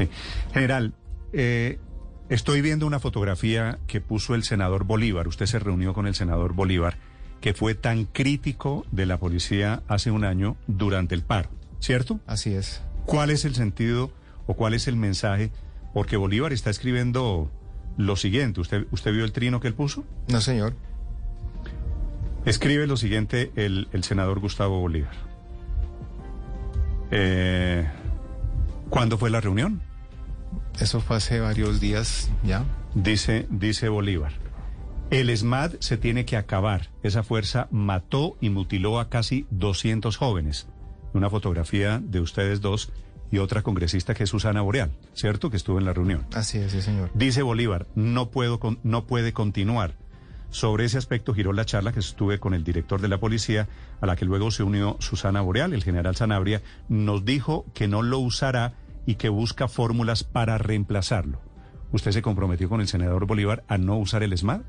Sí. General, eh, estoy viendo una fotografía que puso el senador Bolívar. Usted se reunió con el senador Bolívar, que fue tan crítico de la policía hace un año durante el paro, ¿cierto? Así es. ¿Cuál es el sentido o cuál es el mensaje? Porque Bolívar está escribiendo lo siguiente. ¿Usted, usted vio el trino que él puso? No, señor. Escribe lo siguiente el, el senador Gustavo Bolívar. Eh, ¿Cuándo fue la reunión? Eso fue hace varios días ya. Dice, dice Bolívar. El SMAD se tiene que acabar. Esa fuerza mató y mutiló a casi 200 jóvenes. Una fotografía de ustedes dos y otra congresista que es Susana Boreal, ¿cierto? Que estuvo en la reunión. Así es, sí, señor. Dice Bolívar, no, puedo con- no puede continuar. Sobre ese aspecto giró la charla que estuve con el director de la policía, a la que luego se unió Susana Boreal, el general Sanabria, nos dijo que no lo usará y que busca fórmulas para reemplazarlo. ¿Usted se comprometió con el senador Bolívar a no usar el SMAD?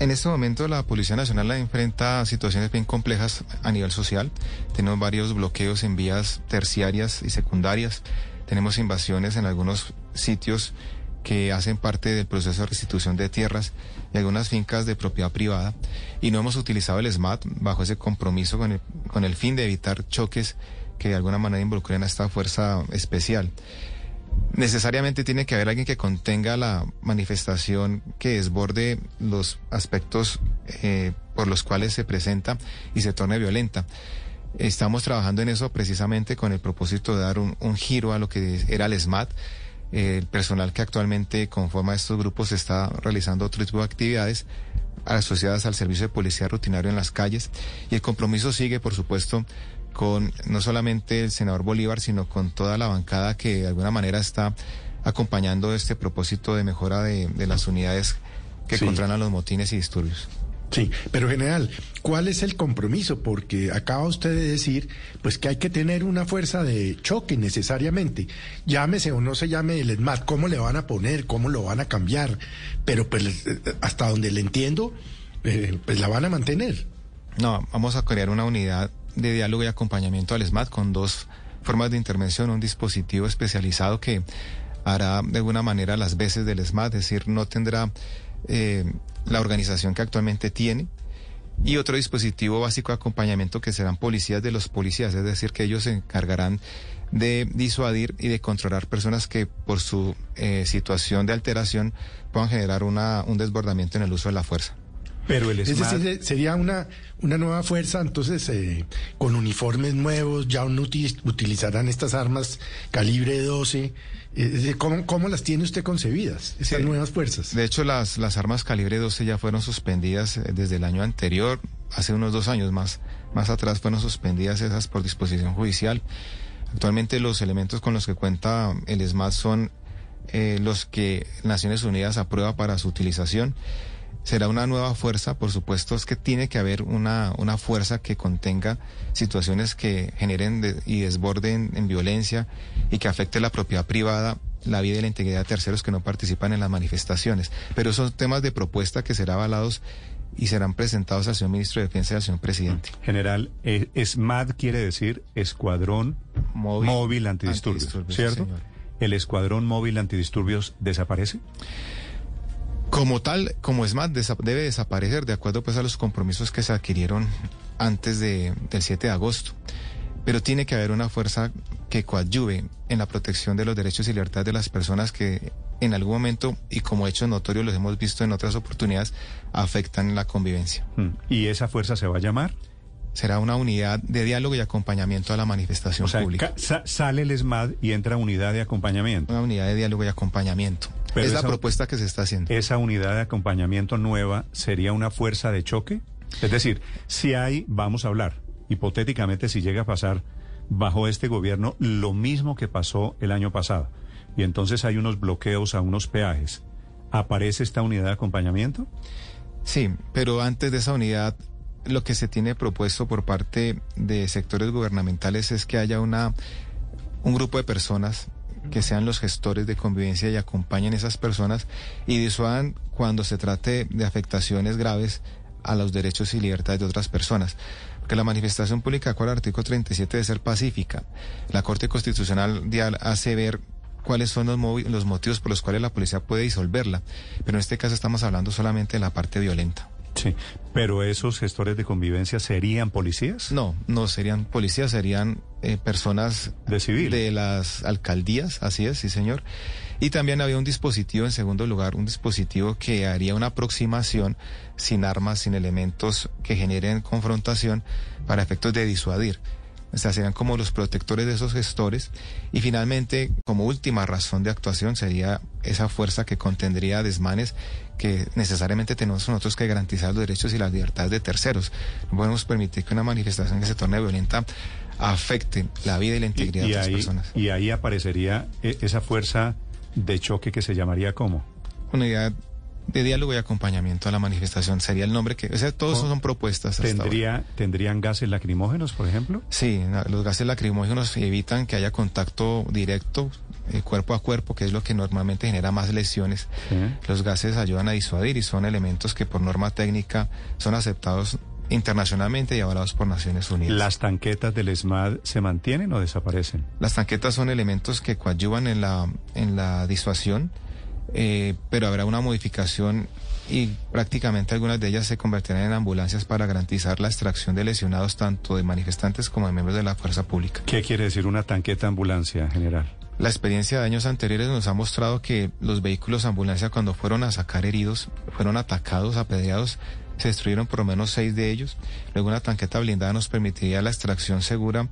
En este momento la Policía Nacional enfrenta situaciones bien complejas a nivel social. Tenemos varios bloqueos en vías terciarias y secundarias. Tenemos invasiones en algunos sitios que hacen parte del proceso de restitución de tierras y algunas fincas de propiedad privada. Y no hemos utilizado el SMAT bajo ese compromiso con el, con el fin de evitar choques que de alguna manera involucren a esta fuerza especial. Necesariamente tiene que haber alguien que contenga la manifestación que desborde los aspectos eh, por los cuales se presenta y se torne violenta. Estamos trabajando en eso precisamente con el propósito de dar un, giro a lo que era el SMAT. El personal que actualmente conforma estos grupos está realizando otro tipo de actividades asociadas al servicio de policía rutinario en las calles y el compromiso sigue, por supuesto, con no solamente el senador Bolívar, sino con toda la bancada que de alguna manera está acompañando este propósito de mejora de, de las unidades que Sí. controlan los motines y disturbios. Sí, pero general, ¿cuál es el compromiso? Porque acaba usted de decir, pues que hay que tener una fuerza de choque necesariamente. Llámese o no se llame el ESMAD, ¿cómo le van a poner? ¿Cómo lo van a cambiar? Pero pues eh, hasta donde le entiendo, eh, pues la van a mantener. No, vamos a crear una unidad de diálogo y acompañamiento al SMAT con dos formas de intervención, un dispositivo especializado que hará de alguna manera las veces del SMAT, es decir, no tendrá eh, la organización que actualmente tiene, y otro dispositivo básico de acompañamiento que serán policías de los policías, es decir, que ellos se encargarán de disuadir y de controlar personas que por su eh, situación de alteración puedan generar una, un desbordamiento en el uso de la fuerza. Pero el Es SMAD... decir, sería una, una nueva fuerza, entonces, eh, con uniformes nuevos, ya no uti- utilizarán estas armas calibre 12. Eh, es ¿cómo, ¿Cómo las tiene usted concebidas, esas Sí. nuevas fuerzas? De hecho, las, las armas calibre 12 ya fueron suspendidas eh, desde el año anterior, hace unos dos años más, más atrás fueron suspendidas esas por disposición judicial. Actualmente los elementos con los que cuenta el SMAT son eh, los que Naciones Unidas aprueba para su utilización. Será una nueva fuerza, por supuesto, es que tiene que haber una, una fuerza que contenga situaciones que generen de- y desborden en violencia y que afecte la propiedad privada, la vida y la integridad de terceros que no participan en las manifestaciones. Pero son temas de propuesta que serán avalados y serán presentados al señor ministro de Defensa y al señor presidente. General, eh, SMAD quiere decir Escuadrón Móvil Móvil, Antidisturbios, Antidisturbios, ¿cierto? señor. ¿El Escuadrón Móvil Antidisturbios desaparece? Como tal, como es más, debe desaparecer de acuerdo pues a los compromisos que se adquirieron antes de, del 7 de agosto. Pero tiene que haber una fuerza que coadyuve en la protección de los derechos y libertades de las personas que en algún momento, y como hechos notorios los hemos visto en otras oportunidades, afectan la convivencia. Mm. ¿Y esa fuerza se va a llamar? Será una unidad de diálogo y acompañamiento a la manifestación O sea, pública. ca- sa- sale el SMAD y entra unidad de acompañamiento. Una unidad de diálogo y acompañamiento. Pero es la esa- propuesta que se está haciendo. ¿Esa unidad de acompañamiento nueva sería una fuerza de choque? Es decir, si hay, vamos a hablar, hipotéticamente si llega a pasar bajo este gobierno lo mismo que pasó el año pasado, y entonces hay unos bloqueos a unos peajes, ¿aparece esta unidad de acompañamiento? Sí, pero antes de esa unidad, lo que se tiene propuesto por parte de sectores gubernamentales es que haya una un grupo de personas que sean los gestores de convivencia y acompañen a esas personas y disuadan cuando se trate de afectaciones graves a los derechos y libertades de otras personas. Porque la manifestación pública, el artículo 37, debe ser pacífica. La Corte Constitucional hace ver cuáles son los, los motivos por los cuales la policía puede disolverla. Pero en este caso estamos hablando solamente de la parte violenta. Sí, pero esos gestores de convivencia serían policías? No, no serían policías, serían eh, personas de civil. De las alcaldías, así es, sí señor. Y también había un dispositivo, en segundo lugar, un dispositivo que haría una aproximación sin armas, sin elementos que generen confrontación para efectos de disuadir. O sea, serían como los protectores de esos gestores. Y finalmente, como última razón de actuación, sería esa fuerza que contendría desmanes que necesariamente tenemos nosotros que garantizar los derechos y las libertades de terceros. No podemos permitir que una manifestación que se torne violenta afecte la vida y la integridad de las personas. Y ahí aparecería eh, esa fuerza de choque que se llamaría ¿cómo? Unidad de diálogo y acompañamiento a la manifestación sería el nombre que, o sea, todos son propuestas. ¿Tendría, ¿Tendrían gases lacrimógenos, por ejemplo? Sí, los gases lacrimógenos evitan que haya contacto directo, eh, cuerpo a cuerpo, que es lo que normalmente genera más lesiones. Los gases ayudan a disuadir y son elementos que por norma técnica son aceptados internacionalmente y avalados por Naciones Unidas. ¿Las tanquetas del ESMAD se mantienen o desaparecen? Las tanquetas son elementos que coadyuvan en la, en la disuasión eh, pero habrá una modificación y prácticamente algunas de ellas se convertirán en ambulancias para garantizar la extracción de lesionados tanto de manifestantes como de miembros de la fuerza pública. ¿Qué quiere decir una tanqueta ambulancia, general? La experiencia de años anteriores nos ha mostrado que los vehículos ambulancia cuando fueron a sacar heridos, fueron atacados, apedreados, se destruyeron por lo menos seis de ellos. Luego una tanqueta blindada nos permitiría la extracción segura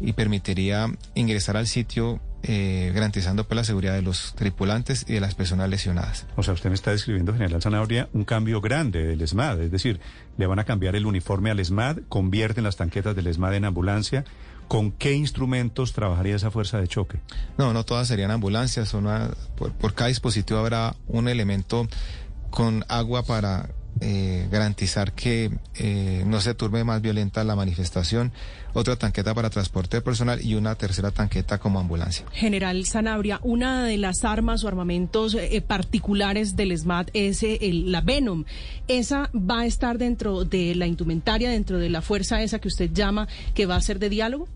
y permitiría ingresar al sitio eh, garantizando pues, la seguridad de los tripulantes y de las personas lesionadas. O sea, usted me está describiendo, general Zanabria, un cambio grande del ESMAD, es decir, le van a cambiar el uniforme al ESMAD, convierten las tanquetas del ESMAD en ambulancia. ¿Con qué instrumentos trabajaría esa fuerza de choque? No, no todas serían ambulancias, por cada dispositivo habrá un elemento con agua para eh, garantizar que eh, no se turbe más violenta la manifestación, otra tanqueta para transporte personal y una tercera tanqueta como ambulancia. General Sanabria, una de las armas o armamentos eh, particulares del SMAT es la Venom. ¿Esa va a estar dentro de la indumentaria, dentro de la fuerza esa que usted llama que va a ser de diálogo?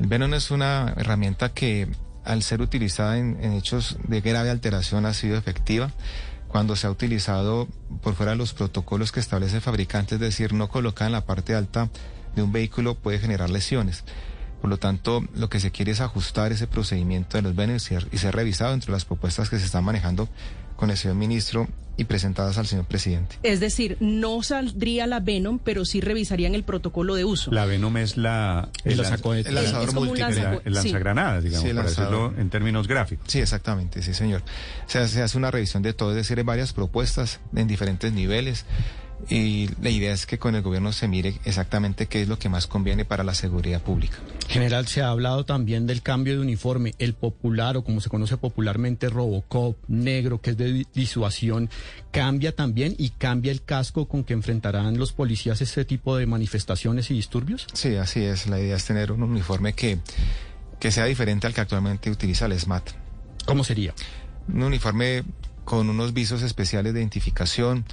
El Venom es una herramienta que al ser utilizada en hechos de grave alteración ha sido efectiva cuando se ha utilizado por fuera de los protocolos que establece el fabricante, es decir, no colocada en la parte alta de un vehículo puede generar lesiones. Por lo tanto, lo que se quiere es ajustar ese procedimiento de los beneficios y ser revisado entre las propuestas que se están manejando con el señor ministro y presentadas al señor presidente. Es decir, no saldría la Venom, pero sí revisarían el protocolo de uso. La Venom es la el, lanzador múltiple, el lanzagranadas, digamos, para decirlo en términos gráficos. Sí, exactamente, sí, señor. O sea, se hace una revisión de todo, es decir, hay varias propuestas en diferentes niveles y la idea es que con el gobierno se mire exactamente qué es lo que más conviene para la seguridad pública. General, se ha hablado también del cambio de uniforme, el popular o como se conoce popularmente Robocop, negro, que es de disuasión, cambia también y cambia el casco con que enfrentarán los policías este tipo de manifestaciones y disturbios. Sí, así es. La idea es tener un uniforme que, que sea diferente al que actualmente utiliza el SMAT. ¿Cómo sería? Un uniforme con unos visos especiales de identificación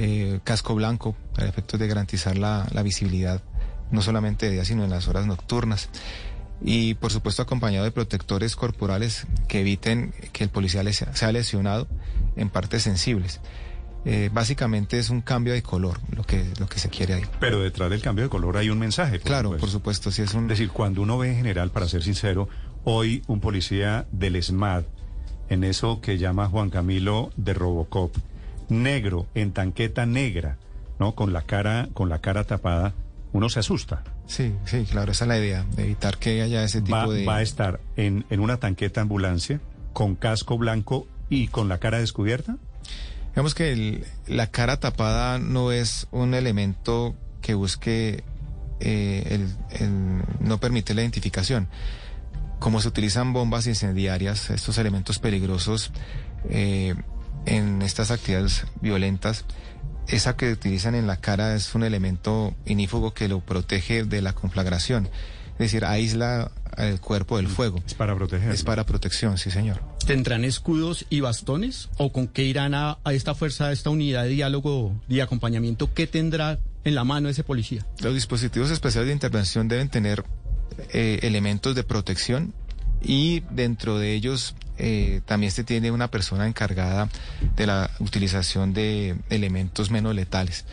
eh, casco blanco para efectos de garantizar la, visibilidad no solamente de día sino en las horas nocturnas y por supuesto acompañado de protectores corporales que eviten que el policía sea lesionado en partes sensibles. Eh, básicamente es un cambio de color lo que lo que se quiere ahí. Pero detrás del cambio de color hay un mensaje. claro, por supuesto, sí es un. Es decir, cuando uno ve en general, para ser sincero, hoy un policía del SMAD en eso que llama Juan Camilo de Robocop negro en tanqueta negra, ¿no? Con la cara, con la cara tapada, uno se asusta. Sí, sí, claro, esa es la idea, de evitar que haya ese tipo de... Va a estar en, en una tanqueta ambulancia, con casco blanco y con la cara descubierta. Digamos que la cara tapada no es un elemento que busque eh, el, no permite la identificación. Como se utilizan bombas incendiarias, estos elementos peligrosos eh, en estas actividades violentas, esa que utilizan en la cara es un elemento inífugo que lo protege de la conflagración. Es decir, aísla el cuerpo del fuego. Es para proteger. Es para protección, sí, señor. ¿Tendrán escudos y bastones? ¿O con qué irán a, esta fuerza, a esta unidad de diálogo y acompañamiento? ¿Qué tendrá en la mano ese policía? Los dispositivos especiales de intervención deben tener eh, elementos de protección y dentro de ellos eh, también se tiene una persona encargada de la utilización de elementos menos letales,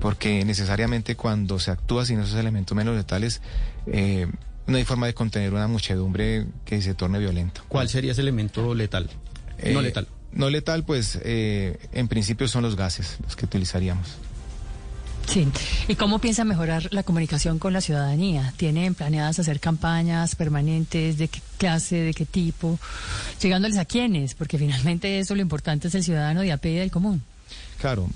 porque necesariamente cuando se actúa sin esos elementos menos letales, eh, no hay forma de contener una muchedumbre que se torne violenta. ¿Cuál sería ese elemento letal? no Eh, letal. No letal, pues eh, en principio son los gases los que utilizaríamos. Sí. ¿Y cómo piensa mejorar la comunicación con la ciudadanía? ¿Tienen planeadas hacer campañas permanentes? ¿De qué clase? ¿De qué tipo? ¿Llegándoles a quiénes? Porque finalmente eso lo importante es el ciudadano de a pie y del común. Claro,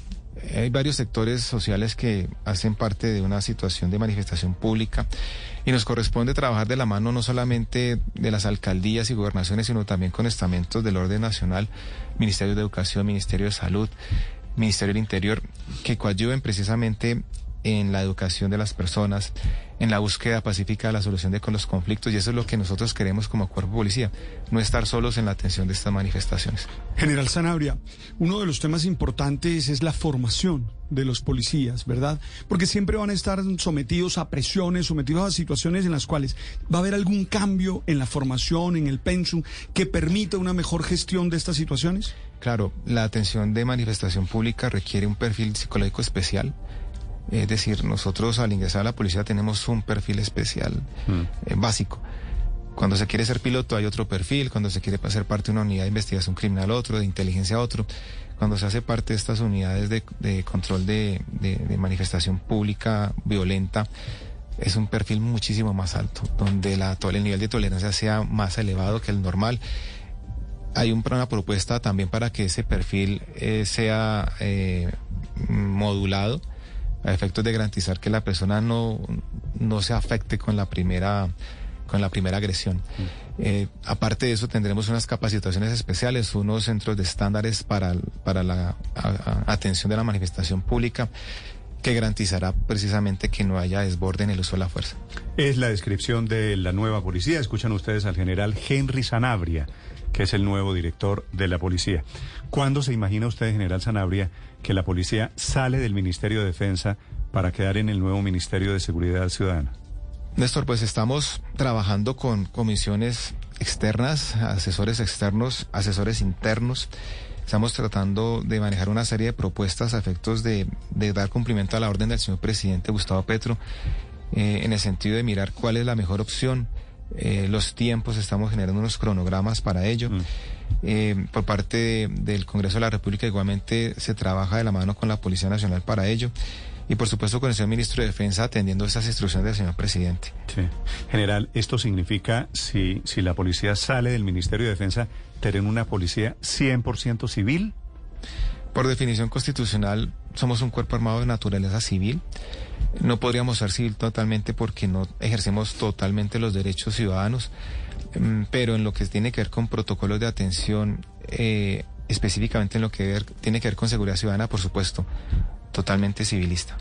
hay varios sectores sociales que hacen parte de una situación de manifestación pública y nos corresponde trabajar de la mano no solamente de las alcaldías y gobernaciones, sino también con estamentos del orden nacional, Ministerio de Educación, Ministerio de Salud, Ministerio del Interior, que coadyuven precisamente en la educación de las personas, en la búsqueda pacífica de la solución de con los conflictos y eso es lo que nosotros queremos como cuerpo de policía, no estar solos en la atención de estas manifestaciones. General Sanabria, uno de los temas importantes es la formación de los policías, ¿verdad? Porque siempre van a estar sometidos a presiones, sometidos a situaciones en las cuales va a haber algún cambio en la formación, en el pensum, que permita una mejor gestión de estas situaciones. Claro, la atención de manifestación pública requiere un perfil psicológico especial. Es decir, nosotros al ingresar a la policía tenemos un perfil especial eh, básico. Cuando se quiere ser piloto hay otro perfil, cuando se quiere ser parte de una unidad de investigación criminal otro, de inteligencia otro. Cuando se hace parte de estas unidades de, de control de, de- de manifestación pública violenta, es un perfil muchísimo más alto, donde la, el nivel de tolerancia sea más elevado que el normal. Hay un- una propuesta también para que ese perfil eh, sea eh, modulado a efectos de garantizar que la persona no, no se afecte con la primera con la primera agresión. Eh, aparte de eso, tendremos unas capacitaciones especiales, unos centros de estándares para, para la a- a- atención de la manifestación pública que garantizará precisamente que no haya desborde en el uso de la fuerza. Es la descripción de la nueva policía. Escuchan ustedes al general Henry Sanabria, que es el nuevo director de la policía. ¿Cuándo se imagina usted, general Sanabria, que la policía sale del Ministerio de Defensa para quedar en el nuevo Ministerio de Seguridad Ciudadana? Néstor, pues estamos trabajando con comisiones externas, asesores externos, asesores internos. Estamos tratando de manejar una serie de propuestas a efectos de, de dar cumplimiento a la orden del señor presidente Gustavo Petro, eh, en el sentido de mirar cuál es la mejor opción. Eh, los tiempos, estamos generando unos cronogramas para ello. Mm. Eh, por parte de- del Congreso de la República igualmente se trabaja de la mano con la Policía Nacional para ello. Y por supuesto con el señor ministro de Defensa atendiendo esas instrucciones del señor presidente. Sí. General, esto significa, si, si la policía sale del Ministerio de Defensa, tener una policía 100% civil. Por definición constitucional, somos un cuerpo armado de naturaleza civil. No podríamos ser civil totalmente porque no ejercemos totalmente los derechos ciudadanos, Mm, pero en lo que tiene que ver con protocolos de atención, eh, específicamente en lo que ver- tiene que ver con seguridad ciudadana, por supuesto, totalmente civilista.